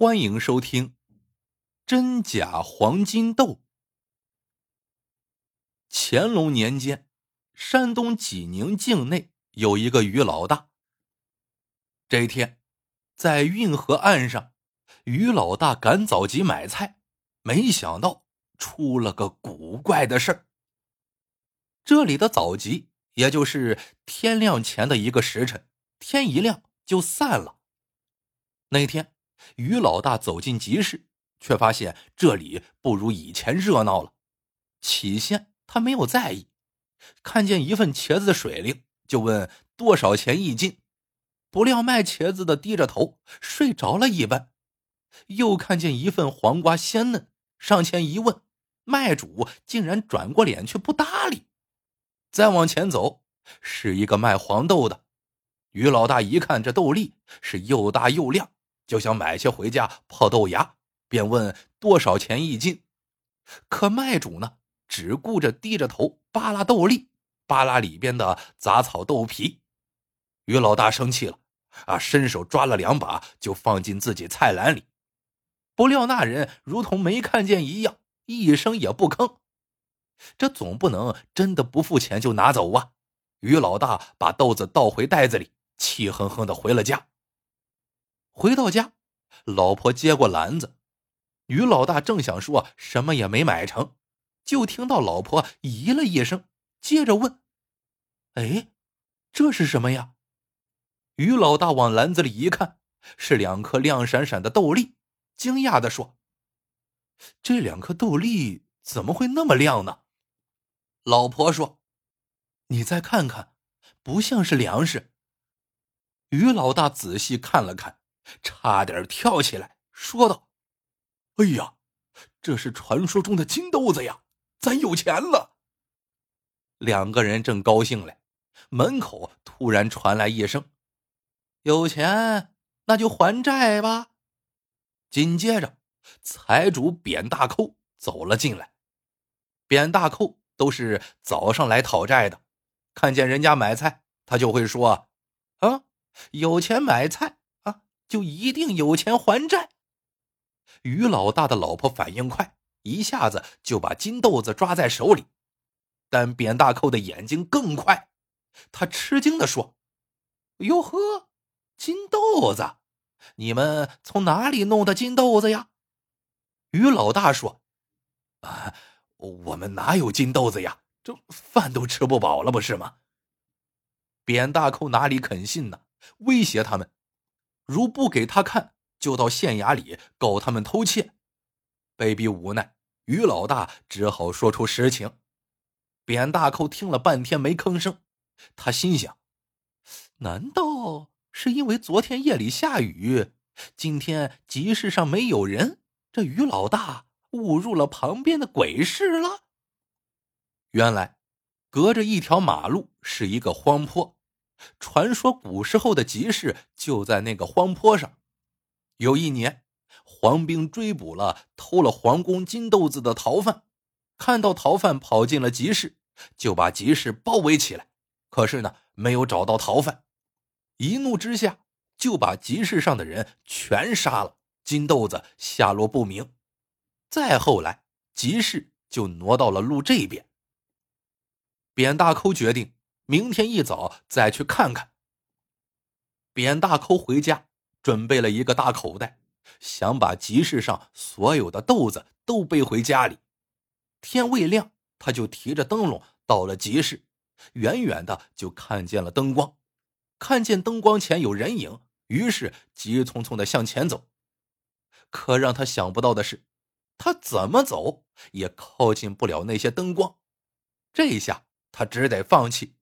欢迎收听《真假黄金豆》。乾隆年间，山东济宁境内有一个于老大。这一天，在运河岸上，于老大赶早集买菜，没想到出了个古怪的事儿。这里的早集，也就是天亮前的一个时辰，天一亮就散了。那天。于老大走进集市，却发现这里不如以前热闹了。起先他没有在意，看见一份茄子的水灵，就问多少钱一斤。不料卖茄子的低着头睡着了一般。又看见一份黄瓜鲜嫩，上前一问，卖主竟然转过脸去不搭理。再往前走，是一个卖黄豆的。于老大一看这豆粒是又大又亮。就想买些回家泡豆芽，便问多少钱一斤。可卖主呢，只顾着低着头扒拉豆粒，扒拉里边的杂草豆皮。于老大生气了，啊，伸手抓了两把，就放进自己菜篮里。不料那人如同没看见一样，一声也不吭。这总不能真的不付钱就拿走啊！于老大把豆子倒回袋子里，气哼哼的回了家。回到家，老婆接过篮子，于老大正想说什么也没买成，就听到老婆咦了一声，接着问：“哎，这是什么呀？”于老大往篮子里一看，是两颗亮闪闪的豆粒，惊讶的说：“这两颗豆粒怎么会那么亮呢？”老婆说：“你再看看，不像是粮食。”于老大仔细看了看。差点跳起来，说道：“哎呀，这是传说中的金豆子呀！咱有钱了。”两个人正高兴嘞，门口突然传来一声：“有钱，那就还债吧。”紧接着，财主扁大扣走了进来。扁大扣都是早上来讨债的，看见人家买菜，他就会说：“啊，有钱买菜。”就一定有钱还债。于老大的老婆反应快，一下子就把金豆子抓在手里。但扁大扣的眼睛更快，他吃惊的说：“哟呵，金豆子，你们从哪里弄的金豆子呀？”于老大说：“啊，我们哪有金豆子呀？这饭都吃不饱了，不是吗？”扁大扣哪里肯信呢？威胁他们。如不给他看，就到县衙里告他们偷窃。被逼无奈，于老大只好说出实情。扁大扣听了半天没吭声，他心想：难道是因为昨天夜里下雨，今天集市上没有人，这于老大误入了旁边的鬼市了？原来，隔着一条马路是一个荒坡。传说古时候的集市就在那个荒坡上。有一年，黄兵追捕了偷了皇宫金豆子的逃犯，看到逃犯跑进了集市，就把集市包围起来。可是呢，没有找到逃犯，一怒之下就把集市上的人全杀了。金豆子下落不明。再后来，集市就挪到了路这边。扁大扣决定。明天一早再去看看。扁大抠回家，准备了一个大口袋，想把集市上所有的豆子都背回家里。天未亮，他就提着灯笼到了集市，远远的就看见了灯光，看见灯光前有人影，于是急匆匆的向前走。可让他想不到的是，他怎么走也靠近不了那些灯光。这一下他只得放弃。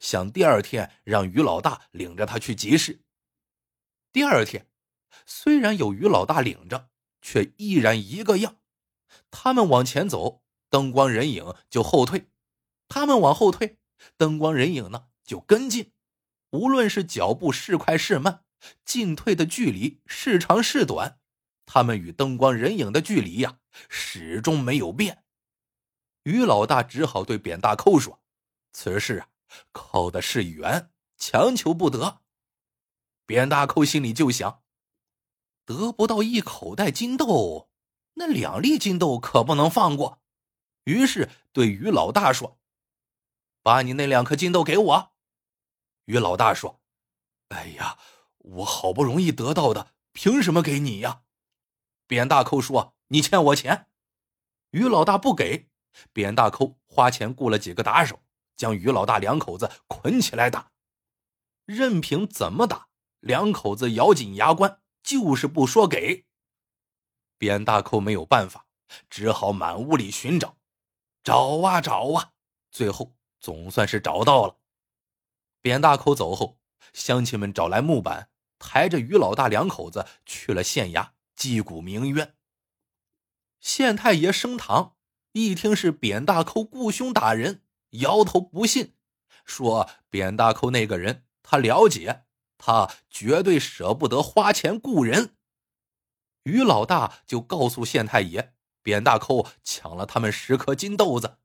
想第二天让于老大领着他去集市。第二天，虽然有于老大领着，却依然一个样。他们往前走，灯光人影就后退；他们往后退，灯光人影呢就跟进。无论是脚步是快是慢，进退的距离是长是短，他们与灯光人影的距离呀，始终没有变。于老大只好对扁大扣说：“此事啊。”靠的是缘，强求不得。扁大扣心里就想：得不到一口袋金豆，那两粒金豆可不能放过。于是对于老大说：“把你那两颗金豆给我。”于老大说：“哎呀，我好不容易得到的，凭什么给你呀？”扁大扣说：“你欠我钱。”于老大不给，扁大扣花钱雇了几个打手，将于老大两口子捆起来打。任凭怎么打，两口子咬紧牙关，就是不说给。扁大扣没有办法，只好满屋里寻找，找啊找啊，最后总算是找到了。扁大扣走后，乡亲们找来木板，抬着于老大两口子去了县衙击鼓鸣冤。县太爷升堂，一听是扁大扣雇凶打人，摇头不信，说扁大扣那个人。他了解，他绝对舍不得花钱雇人。于老大就告诉县太爷，扁大扣抢了他们十颗金豆子。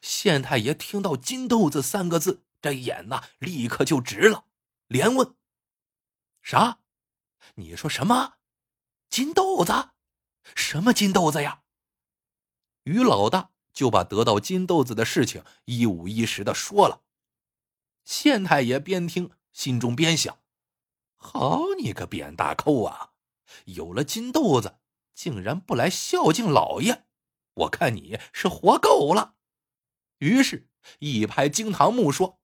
县太爷听到“金豆子”三个字，这眼呐立刻就直了，连问：“啥？你说什么？金豆子？什么金豆子呀？”于老大就把得到金豆子的事情一五一十的说了。县太爷边听心中边想：“好你个扁大扣啊！有了金豆子，竟然不来孝敬老爷，我看你是活够了。”于是，一拍惊堂木说：“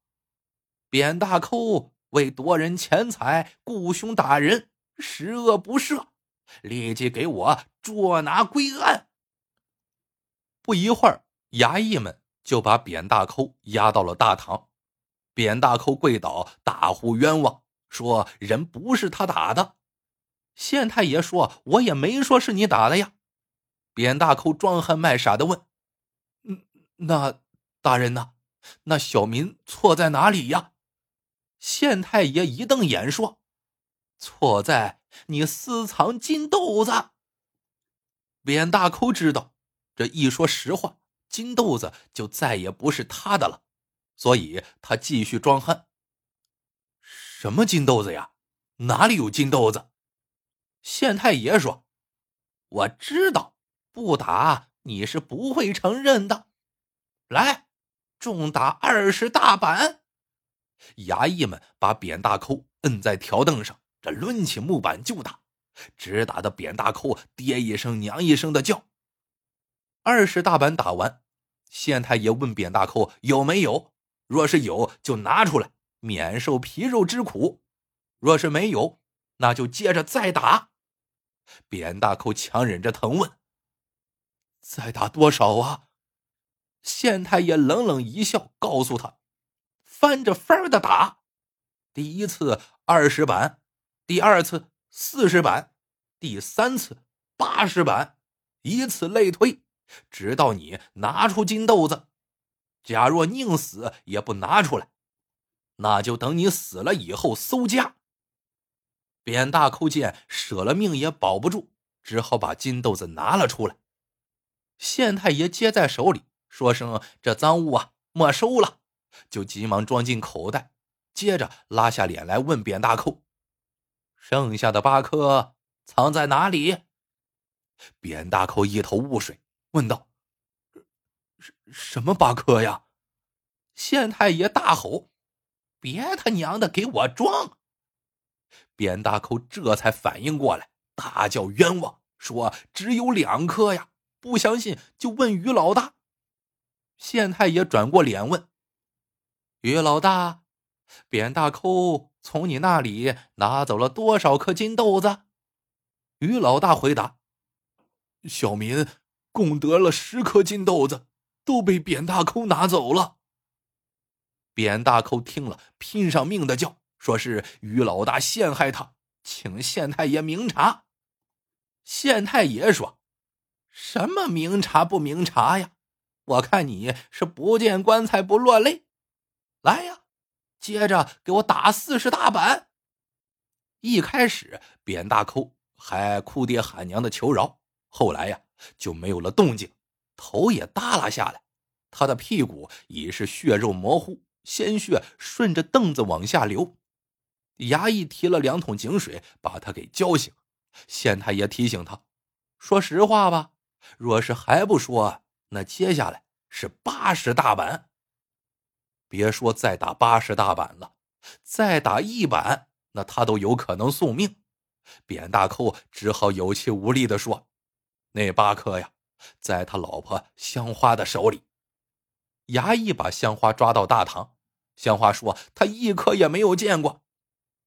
扁大扣为夺人钱财，雇凶打人，十恶不赦，立即给我捉拿归案。”不一会儿，衙役们就把扁大扣押到了大堂。扁大扣跪倒，大呼冤枉，说人不是他打的。县太爷说：“我也没说是你打的呀。”扁大扣装憨卖傻的问：“嗯，那大人呢？那小民错在哪里呀？”县太爷一瞪眼说：“错在你私藏金豆子。”扁大扣知道，这一说实话，金豆子就再也不是他的了。所以他继续装憨。什么金豆子呀？哪里有金豆子？县太爷说：“我知道，不打你是不会承认的。来，重打二十大板。”衙役们把扁大扣摁在条凳上，这抡起木板就打，直打的扁大扣爹一声娘一声的叫。二十大板打完，县太爷问扁大扣有没有。若是有，就拿出来，免受皮肉之苦；若是没有，那就接着再打。扁大扣强忍着疼问：“再打多少啊？”县太爷冷冷一笑，告诉他：“翻着番的打。第一次二十板，第二次四十板，第三次八十板，以此类推，直到你拿出金豆子。”假若宁死也不拿出来，那就等你死了以后搜家。扁大扣见舍了命也保不住，只好把金豆子拿了出来。县太爷接在手里，说声“这赃物啊，没收了”，就急忙装进口袋，接着拉下脸来问扁大扣：“剩下的八颗藏在哪里？”扁大扣一头雾水，问道。什什么八颗呀？县太爷大吼：“别他娘的给我装！”扁大扣这才反应过来，大叫冤枉，说：“只有两颗呀！不相信就问于老大。”县太爷转过脸问：“于老大，扁大扣从你那里拿走了多少颗金豆子？”于老大回答：“小民共得了十颗金豆子。”都被扁大扣拿走了。扁大扣听了，拼上命的叫，说是于老大陷害他，请县太爷明察。县太爷说：“什么明察不明察呀？我看你是不见棺材不落泪。来呀，接着给我打四十大板。”一开始，扁大扣还哭爹喊娘的求饶，后来呀，就没有了动静。头也耷拉下来，他的屁股已是血肉模糊，鲜血顺着凳子往下流。衙役提了两桶井水，把他给浇醒，县太爷提醒他：“说实话吧，若是还不说，那接下来是八十大板。别说再打八十大板了，再打一板，那他都有可能送命。”扁大寇只好有气无力的说：“那八颗呀，在他老婆香花的手里。”衙役把香花抓到大堂，香花说：“他一颗也没有见过。”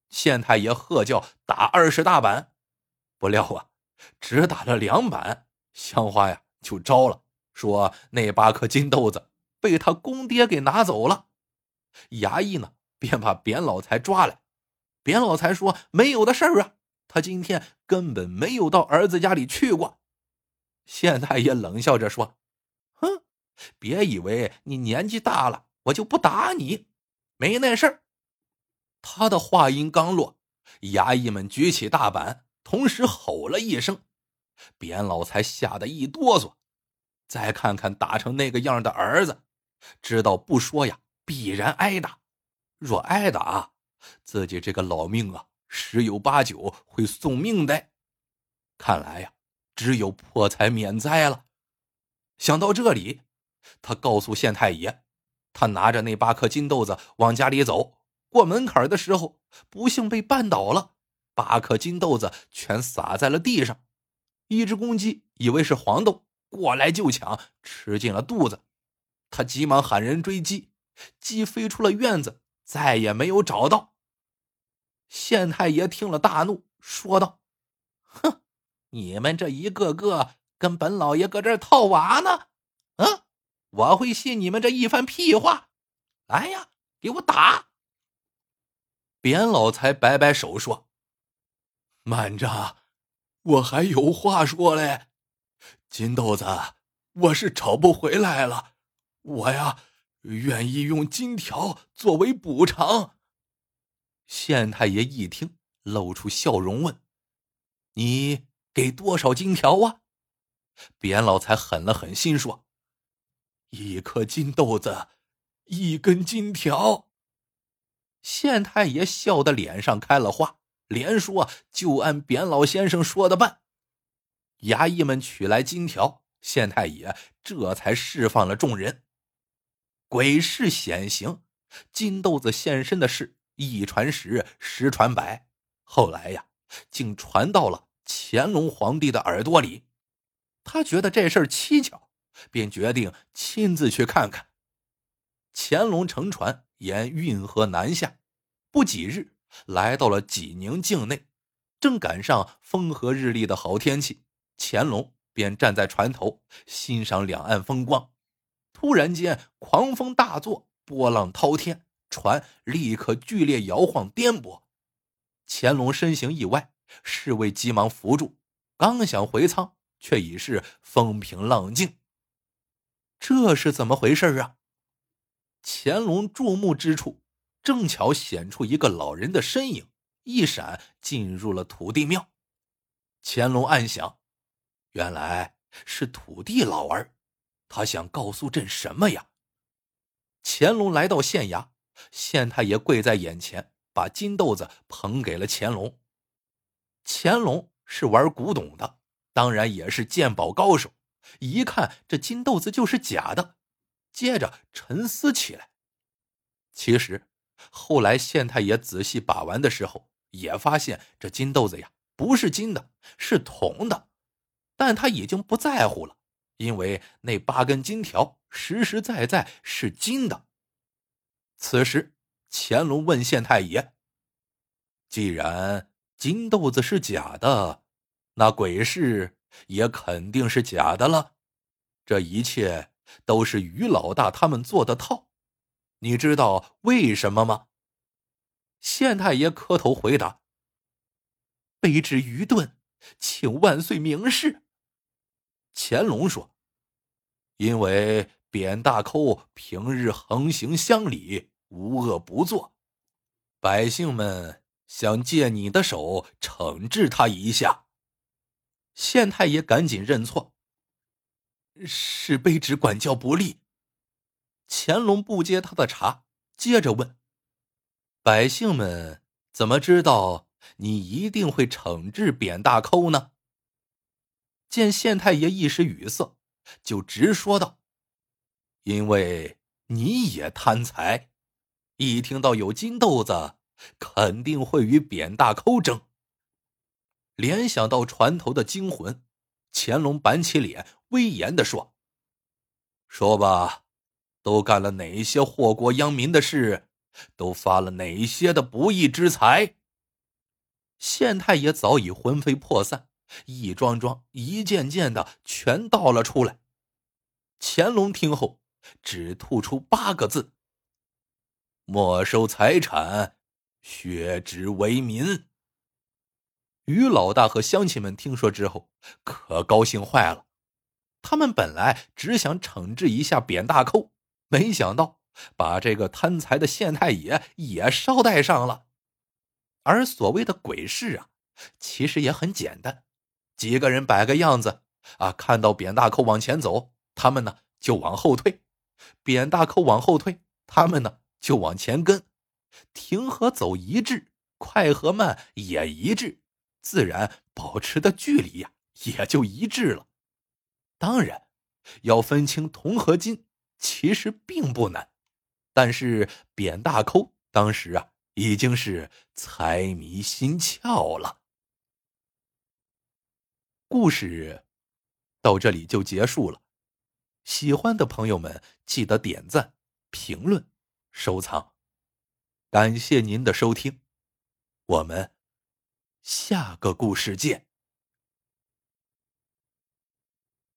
县太爷喝叫打二十大板，不料啊，只打了两板，香花呀就招了，说那八颗金豆子被他公爹给拿走了。衙役呢便把扁老财抓来，扁老财说：“没有的事儿啊。”他今天根本没有到儿子家里去过，县太爷冷笑着说：“哼，别以为你年纪大了，我就不打你，没那事儿。”他的话音刚落，衙役们举起大板，同时吼了一声，扁老才吓得一哆嗦。再看看打成那个样的儿子，知道不说呀，必然挨打。若挨打，自己这个老命啊！十有八九会送命的，看来呀，只有破财免灾了。想到这里，他告诉县太爷，他拿着那八颗金豆子往家里走，过门槛的时候不幸被绊倒了，八颗金豆子全洒在了地上。一只公鸡以为是黄豆，过来就抢，吃进了肚子。他急忙喊人追鸡，鸡飞出了院子，再也没有找到。县太爷听了大怒，说道：“哼，你们这一个个跟本老爷搁这套娃呢？啊，我会信你们这一番屁话？来呀，给我打！”扁老财摆摆手说：“慢着，我还有话说嘞。金豆子，我是找不回来了，我呀，愿意用金条作为补偿。”县太爷一听，露出笑容，问：“你给多少金条啊？”扁老才狠了狠心说：“一颗金豆子，一根金条。”县太爷笑得脸上开了花，连说：“就按扁老先生说的办。”衙役们取来金条，县太爷这才释放了众人。鬼事显形，金豆子现身的事。一传十，十传百，后来呀，竟传到了乾隆皇帝的耳朵里。他觉得这事儿蹊跷，便决定亲自去看看。乾隆乘船沿运河南下，不几日来到了济宁境内，正赶上风和日丽的好天气，乾隆便站在船头欣赏两岸风光。突然间，狂风大作，波浪滔天。船立刻剧烈摇晃颠簸，乾隆身形一歪，侍卫急忙扶住，刚想回舱，却已是风平浪静。这是怎么回事啊？乾隆注目之处，正巧显出一个老人的身影，一闪进入了土地庙。乾隆暗想，原来是土地老儿，他想告诉朕什么呀？乾隆来到县衙。县太爷跪在眼前，把金豆子捧给了乾隆。乾隆是玩古董的，当然也是鉴宝高手，一看这金豆子就是假的，接着沉思起来。其实，后来县太爷仔细把玩的时候，也发现这金豆子呀不是金的，是铜的，但他已经不在乎了，因为那八根金条实实在在是金的。此时，乾隆问县太爷：“既然金豆子是假的，那鬼市也肯定是假的了。这一切都是于老大他们做的套，你知道为什么吗？”县太爷磕头回答：“卑职愚钝，请万岁明示。”乾隆说：“因为扁大寇平日横行乡里。”无恶不作，百姓们想借你的手惩治他一下。县太爷赶紧认错，是卑职管教不力。乾隆不接他的茬，接着问：“百姓们怎么知道你一定会惩治扁大抠呢？见县太爷一时语塞，就直说道：“因为你也贪财，一听到有金豆子，肯定会与扁大抠争。”联想到船头的惊魂，乾隆板起脸，威严的说：“说吧，都干了哪些祸国殃民的事？都发了哪些的不义之财？”县太爷早已魂飞魄散，一桩桩、一件件的全道了出来。乾隆听后，只吐出八个字：“没收财产，削职为民。”于老大和乡亲们听说之后，可高兴坏了。他们本来只想惩治一下扁大寇，没想到把这个贪财的县太爷也捎带上了。而所谓的鬼市啊，其实也很简单，几个人摆个样子啊，看到扁大寇往前走，他们呢就往后退；扁大寇往后退，他们呢就往前跟。停和走一致，快和慢也一致。自然保持的距离呀，也就一致了。当然，要分清铜和金，其实并不难。但是扁大抠当时啊，已经是财迷心窍了。故事到这里就结束了。喜欢的朋友们，记得点赞、评论、收藏。感谢您的收听，我们。下个故事见。